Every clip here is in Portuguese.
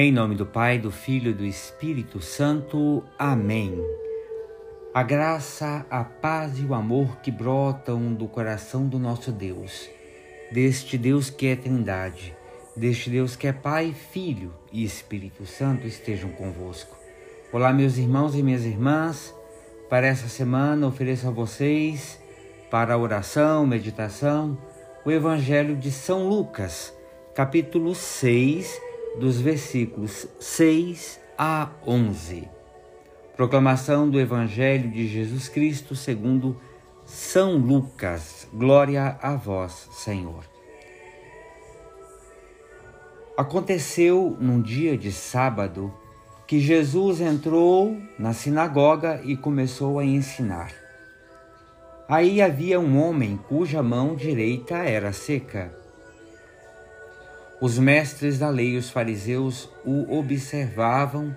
Em nome do Pai, do Filho e do Espírito Santo. Amém. A graça, a paz e o amor que brotam do coração do nosso Deus, deste Deus que é Trindade, deste Deus que é Pai, Filho e Espírito Santo, estejam convosco. Olá, meus irmãos e minhas irmãs. Para essa semana, ofereço a vocês, para oração, meditação, o Evangelho de São Lucas, capítulo 6 dos versículos 6 a 11. Proclamação do Evangelho de Jesus Cristo segundo São Lucas. Glória a vós, Senhor. Aconteceu num dia de sábado que Jesus entrou na sinagoga e começou a ensinar. Aí havia um homem cuja mão direita era seca. Os mestres da lei e os fariseus o observavam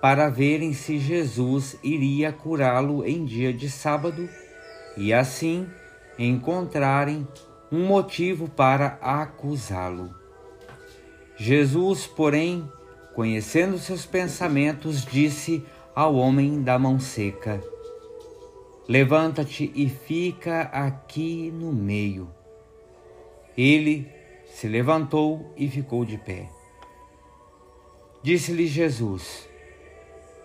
para verem se Jesus iria curá-lo em dia de sábado e assim encontrarem um motivo para acusá-lo. Jesus, porém, conhecendo seus pensamentos, disse ao homem da mão seca: Levanta-te e fica aqui no meio. Ele se levantou e ficou de pé. Disse-lhe Jesus: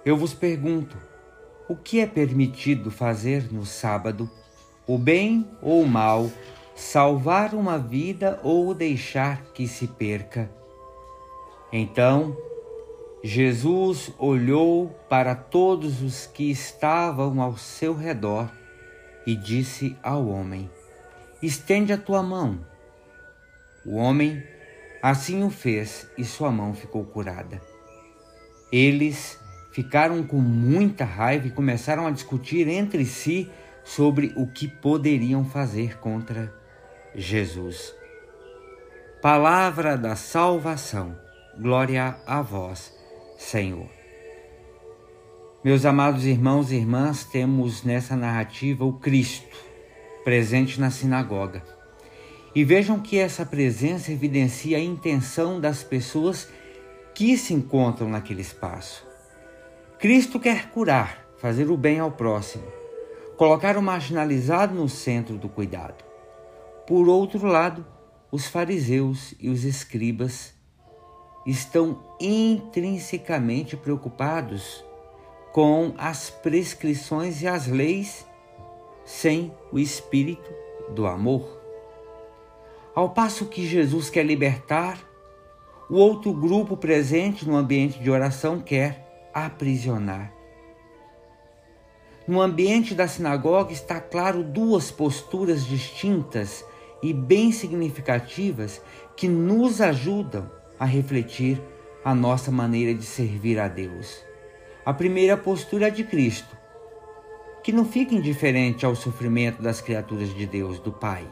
Eu vos pergunto, o que é permitido fazer no sábado, o bem ou o mal, salvar uma vida ou deixar que se perca? Então, Jesus olhou para todos os que estavam ao seu redor e disse ao homem: Estende a tua mão. O homem assim o fez e sua mão ficou curada. Eles ficaram com muita raiva e começaram a discutir entre si sobre o que poderiam fazer contra Jesus. Palavra da salvação. Glória a vós, Senhor. Meus amados irmãos e irmãs, temos nessa narrativa o Cristo presente na sinagoga e vejam que essa presença evidencia a intenção das pessoas que se encontram naquele espaço. Cristo quer curar, fazer o bem ao próximo, colocar o marginalizado no centro do cuidado. Por outro lado, os fariseus e os escribas estão intrinsecamente preocupados com as prescrições e as leis sem o espírito do amor. Ao passo que Jesus quer libertar, o outro grupo presente no ambiente de oração quer aprisionar. No ambiente da sinagoga está claro duas posturas distintas e bem significativas que nos ajudam a refletir a nossa maneira de servir a Deus. A primeira postura é de Cristo, que não fica indiferente ao sofrimento das criaturas de Deus, do Pai.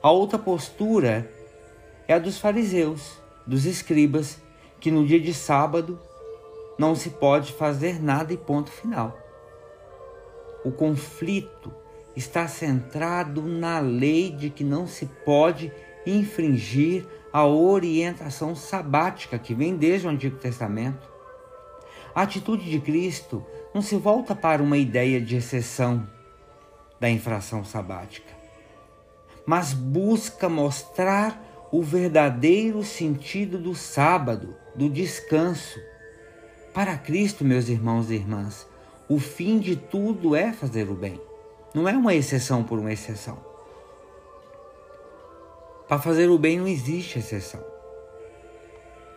A outra postura é a dos fariseus, dos escribas, que no dia de sábado não se pode fazer nada e ponto final. O conflito está centrado na lei de que não se pode infringir a orientação sabática que vem desde o Antigo Testamento. A atitude de Cristo não se volta para uma ideia de exceção da infração sabática mas busca mostrar o verdadeiro sentido do sábado, do descanso. Para Cristo, meus irmãos e irmãs, o fim de tudo é fazer o bem. Não é uma exceção por uma exceção. Para fazer o bem não existe exceção.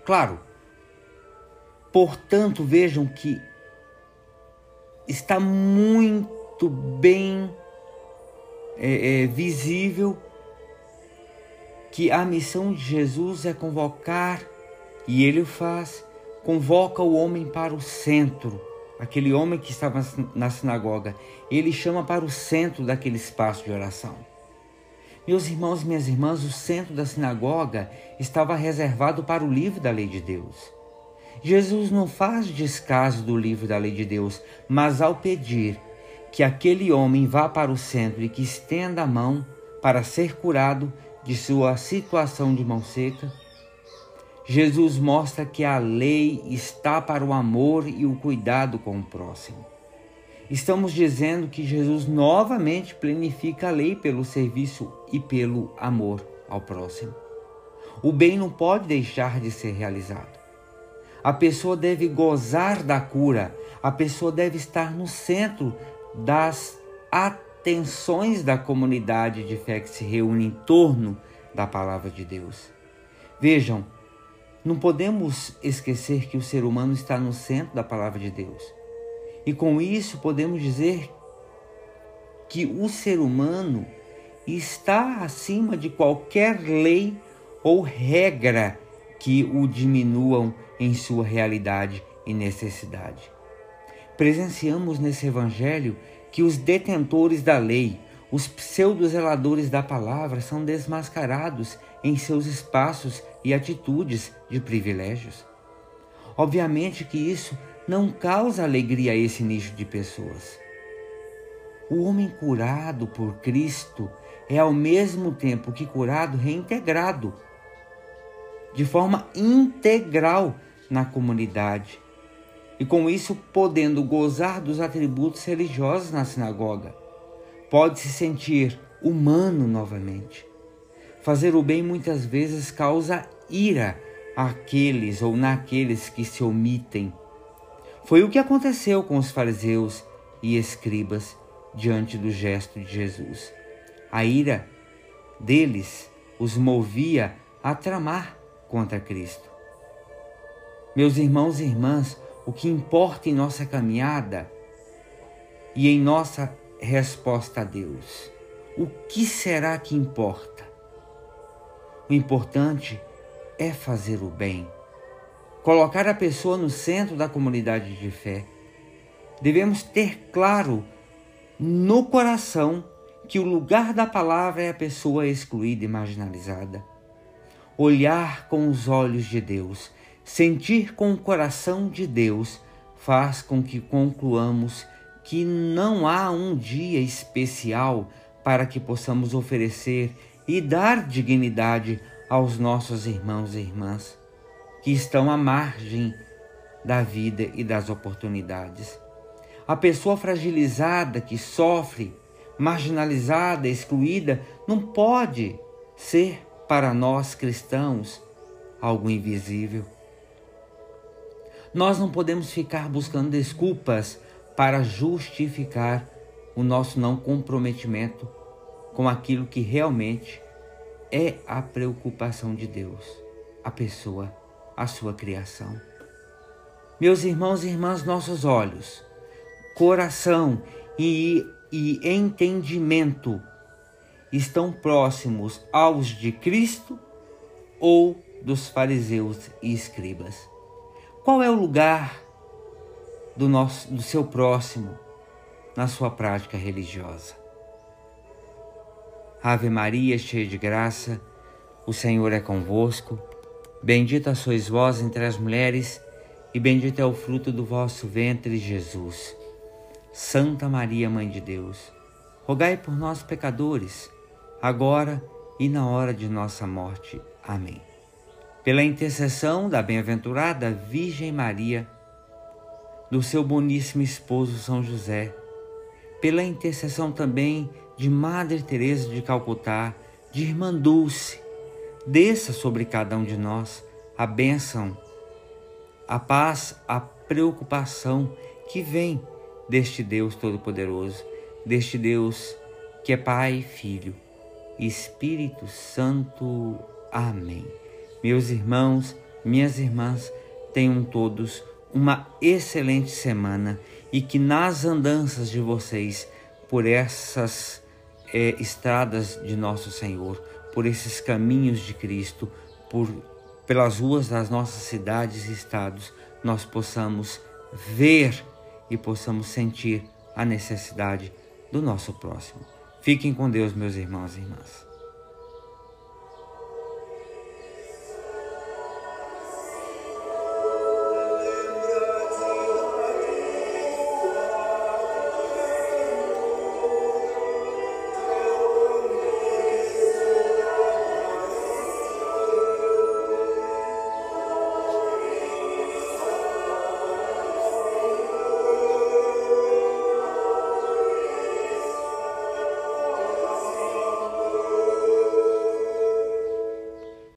Claro, portanto, vejam que está muito bem é, é visível que a missão de Jesus é convocar, e ele o faz, convoca o homem para o centro, aquele homem que estava na sinagoga, ele chama para o centro daquele espaço de oração. Meus irmãos e minhas irmãs, o centro da sinagoga estava reservado para o livro da lei de Deus. Jesus não faz descaso do livro da lei de Deus, mas ao pedir que aquele homem vá para o centro e que estenda a mão para ser curado de sua situação de mão seca, Jesus mostra que a lei está para o amor e o cuidado com o próximo. Estamos dizendo que Jesus novamente planifica a lei pelo serviço e pelo amor ao próximo. O bem não pode deixar de ser realizado. A pessoa deve gozar da cura, a pessoa deve estar no centro das atenções da comunidade de fé que se reúne em torno da palavra de Deus. Vejam, não podemos esquecer que o ser humano está no centro da palavra de Deus. E com isso podemos dizer que o ser humano está acima de qualquer lei ou regra que o diminuam em sua realidade e necessidade. Presenciamos nesse evangelho que os detentores da lei, os pseudo-zeladores da palavra, são desmascarados em seus espaços e atitudes de privilégios. Obviamente que isso não causa alegria a esse nicho de pessoas. O homem curado por Cristo é ao mesmo tempo que curado reintegrado de forma integral na comunidade e com isso podendo gozar dos atributos religiosos na sinagoga. Pode se sentir humano novamente. Fazer o bem muitas vezes causa ira àqueles ou naqueles que se omitem. Foi o que aconteceu com os fariseus e escribas diante do gesto de Jesus. A ira deles os movia a tramar contra Cristo. Meus irmãos e irmãs, o que importa em nossa caminhada e em nossa resposta a Deus? O que será que importa? O importante é fazer o bem, colocar a pessoa no centro da comunidade de fé. Devemos ter claro no coração que o lugar da palavra é a pessoa excluída e marginalizada. Olhar com os olhos de Deus, sentir com o coração de Deus, faz com que concluamos que não há um dia especial para que possamos oferecer e dar dignidade aos nossos irmãos e irmãs que estão à margem da vida e das oportunidades. A pessoa fragilizada que sofre, marginalizada, excluída, não pode ser para nós cristãos algo invisível. Nós não podemos ficar buscando desculpas para justificar o nosso não comprometimento com aquilo que realmente é a preocupação de Deus, a pessoa, a sua criação. Meus irmãos e irmãs, nossos olhos, coração e, e entendimento estão próximos aos de Cristo ou dos fariseus e escribas? Qual é o lugar do, nosso, do seu próximo na sua prática religiosa? Ave Maria, cheia de graça, o Senhor é convosco. Bendita sois vós entre as mulheres, e bendito é o fruto do vosso ventre, Jesus. Santa Maria, Mãe de Deus, rogai por nós, pecadores, agora e na hora de nossa morte. Amém. Pela intercessão da bem-aventurada Virgem Maria, do seu boníssimo esposo São José, pela intercessão também de Madre Teresa de Calcutá, de Irmã Dulce, desça sobre cada um de nós a bênção, a paz, a preocupação que vem deste Deus Todo-Poderoso, deste Deus que é Pai, Filho e Espírito Santo. Amém. Meus irmãos, minhas irmãs, tenham todos uma excelente semana e que nas andanças de vocês por essas é, estradas de nosso Senhor, por esses caminhos de Cristo, por pelas ruas das nossas cidades e estados, nós possamos ver e possamos sentir a necessidade do nosso próximo. Fiquem com Deus, meus irmãos e irmãs.